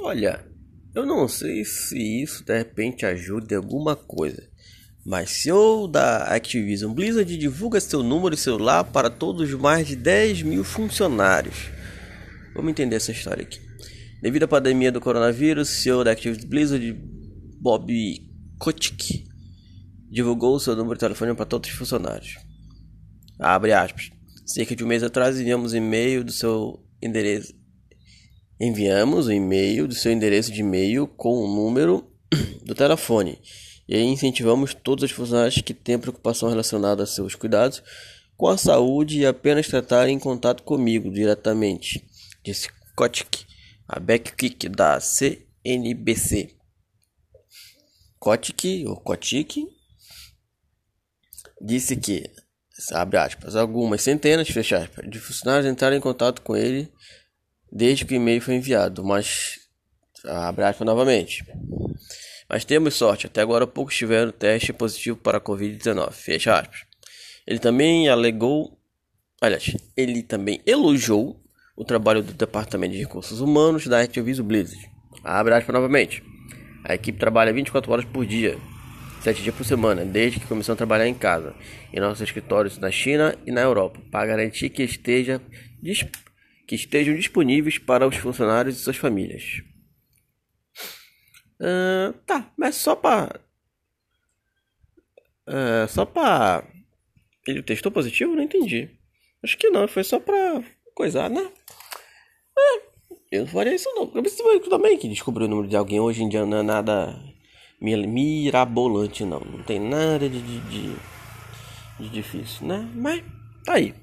Olha, eu não sei se isso de repente ajuda em alguma coisa, mas CEO da Activision Blizzard divulga seu número de celular para todos os mais de 10 mil funcionários. Vamos entender essa história aqui. Devido à pandemia do coronavírus, CEO da Activision Blizzard, Bob Kotick, divulgou seu número de telefone para todos os funcionários. Abre aspas. Cerca de um mês atrás enviamos e-mail do seu endereço. Enviamos o e-mail do seu endereço de e-mail com o número do telefone e incentivamos todos os funcionários que têm preocupação relacionada a seus cuidados com a saúde e apenas tratarem em contato comigo diretamente, disse Kotick, a backkick da CNBC. Kotick, ou Kotick, disse que abre aspas, algumas centenas, fecha aspas, de funcionários entraram em contato com ele desde que o e-mail foi enviado, mas abre aspas novamente. Mas temos sorte, até agora poucos tiveram teste positivo para a Covid-19, fecha aspas. Ele também alegou, aliás, ele também elogiou o trabalho do Departamento de Recursos Humanos da Activision Blizzard. Abre aspas novamente. A equipe trabalha 24 horas por dia, sete dias por semana, desde que começou a trabalhar em casa, em nossos escritórios na China e na Europa, para garantir que, esteja, que estejam disponíveis para os funcionários e suas famílias. Uh, tá, mas só para. Uh, só para. Ele testou positivo? Não entendi. Acho que não, foi só pra coisar, né? É, eu não faria isso não. Eu também que descobriu o número de alguém hoje em dia não é nada mirabolante, não. Não tem nada de, de, de difícil, né? Mas tá aí.